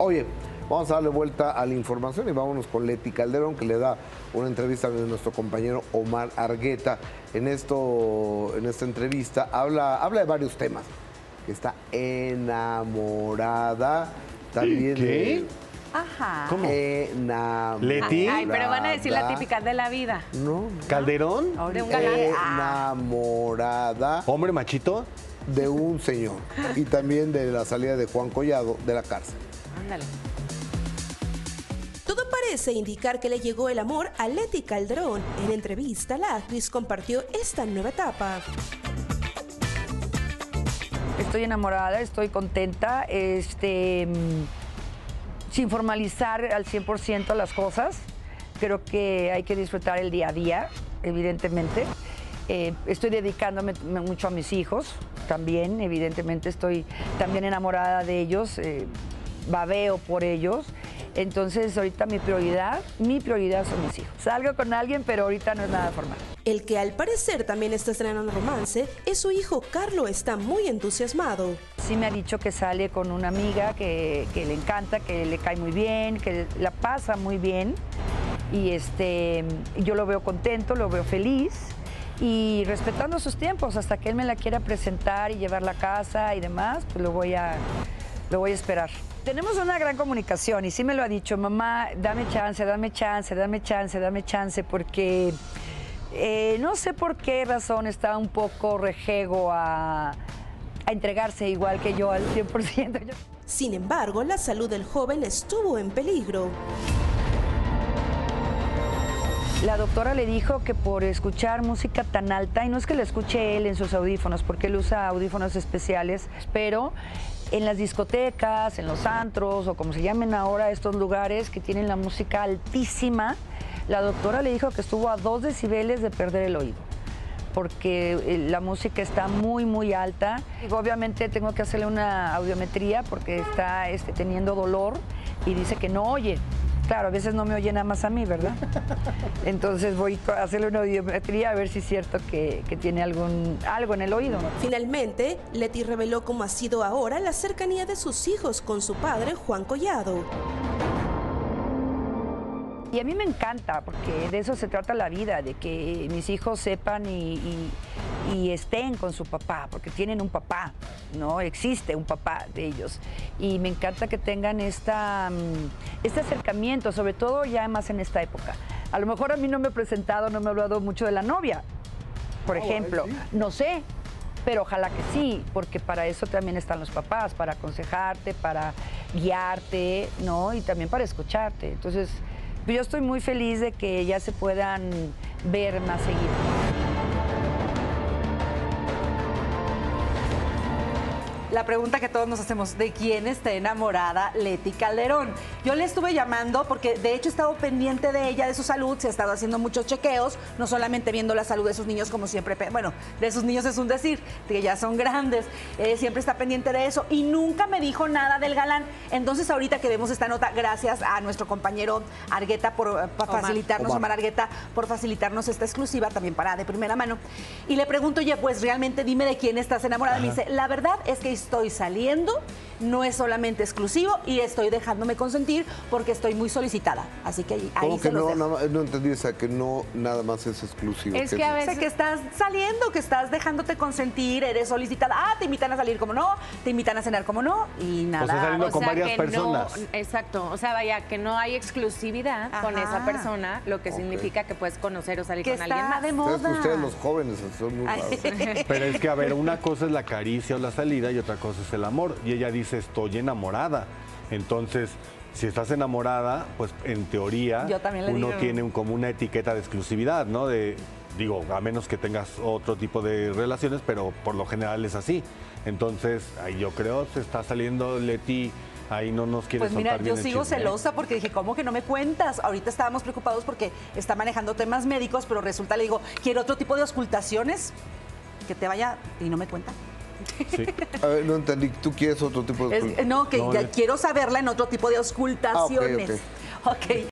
Oye, vamos a darle vuelta a la información y vámonos con Leti Calderón, que le da una entrevista a nuestro compañero Omar Argueta. En, esto, en esta entrevista habla, habla de varios temas. Está enamorada también ¿Qué? Ajá. ¿Cómo? Enamorada. ¿Leti? Ay, pero van a decir la típica de la vida. No. ¿Calderón? De un galán. Eh, Ah, Enamorada ¿Hombre machito? de un señor. Y también de la salida de Juan Collado de la cárcel. Ándale. Todo parece indicar que le llegó el amor a Leti Calderón. En entrevista, la actriz compartió esta nueva etapa. Estoy enamorada, estoy contenta, este, mm, sin formalizar al 100% las cosas. Creo que hay que disfrutar el día a día, evidentemente. Eh, estoy dedicándome mucho a mis hijos también, evidentemente estoy también enamorada de ellos, eh, babeo por ellos. Entonces ahorita mi prioridad, mi prioridad son mis hijos. Salgo con alguien, pero ahorita no es nada formal. El que al parecer también está estrenando romance es su hijo Carlo. Está muy entusiasmado. Sí me ha dicho que sale con una amiga que, que le encanta, que le cae muy bien, que la pasa muy bien. Y este, yo lo veo contento, lo veo feliz y respetando sus tiempos hasta que él me la quiera presentar y llevar a casa y demás, pues lo voy a, lo voy a esperar. Tenemos una gran comunicación y sí me lo ha dicho, mamá, dame chance, dame chance, dame chance, dame chance, porque eh, no sé por qué razón está un poco rejego a, a entregarse igual que yo al 100%. Yo- Sin embargo, la salud del joven estuvo en peligro. La doctora le dijo que por escuchar música tan alta, y no es que la escuche él en sus audífonos, porque él usa audífonos especiales, pero en las discotecas, en los antros o como se llamen ahora estos lugares que tienen la música altísima, la doctora le dijo que estuvo a dos decibeles de perder el oído porque eh, la música está muy, muy alta. Obviamente tengo que hacerle una audiometría porque está este, teniendo dolor y dice que no oye. Claro, a veces no me oye nada más a mí, ¿verdad? Entonces voy a hacerle una audiometría a ver si es cierto que, que tiene algún, algo en el oído. Finalmente, Leti reveló cómo ha sido ahora la cercanía de sus hijos con su padre, Juan Collado. Y a mí me encanta, porque de eso se trata la vida, de que mis hijos sepan y, y- y estén con su papá, porque tienen un papá, ¿no? Existe un papá de ellos. Y me encanta que tengan esta, mm, este acercamiento, sobre todo ya más en esta época. A lo mejor a mí no me he presentado, no me he hablado mucho de la novia, por ejemplo. No sé, pero ojalá que sí, porque para eso también están los papás, para aconsejarte, para guiarte, ¿no? Y también para escucharte. Entonces, yo estoy muy feliz de que ya se puedan ver más seguido. La pregunta que todos nos hacemos, ¿de quién está enamorada Leti Calderón? Yo le estuve llamando porque de hecho he estado pendiente de ella, de su salud, se ha estado haciendo muchos chequeos, no solamente viendo la salud de sus niños como siempre, bueno, de sus niños es un decir, que ya son grandes, eh, siempre está pendiente de eso y nunca me dijo nada del galán. Entonces ahorita que vemos esta nota, gracias a nuestro compañero Argueta por eh, facilitarnos, Omar. Omar Argueta, por facilitarnos esta exclusiva también para de primera mano. Y le pregunto, oye, pues realmente dime de quién estás enamorada. Me dice, la verdad es que estoy saliendo, no es solamente exclusivo y estoy dejándome consentir porque estoy muy solicitada. Así que ahí, ahí ¿Cómo se que los no, nada no entendí esa que no nada más es exclusivo? Es ¿Qué que a O veces- sea, que estás saliendo, que estás dejándote consentir, eres solicitada. Ah, te invitan a salir como no, te invitan a cenar como no y nada. sea, saliendo O con sea, varias que personas. No, exacto, o sea, vaya, que no hay exclusividad con esa persona, lo que significa que puedes conocer o salir que con alguien está más. de Ustedes, moda. ustedes los jóvenes son muy. Pero es que, a ver, una cosa es la caricia o la salida y otra cosa es el amor. Y ella dice, estoy enamorada. Entonces, si estás enamorada, pues en teoría uno digo. tiene un- como una etiqueta de exclusividad, ¿no? De, digo, a menos que tengas otro tipo de relaciones, pero por lo general es así. Entonces, ahí yo creo se está saliendo Leti ahí no nos quiere Pues mira, yo sigo chisme, celosa porque dije, ¿cómo que no me cuentas? Ahorita estábamos preocupados porque está manejando temas médicos, pero resulta, le digo, quiero otro tipo de auscultaciones, que te vaya y no me cuenta. Sí. A ver, no entendí. ¿Tú quieres otro tipo de Es- no, que No, ya le- quiero saberla en otro tipo de auscultaciones. Ah, ok, ok.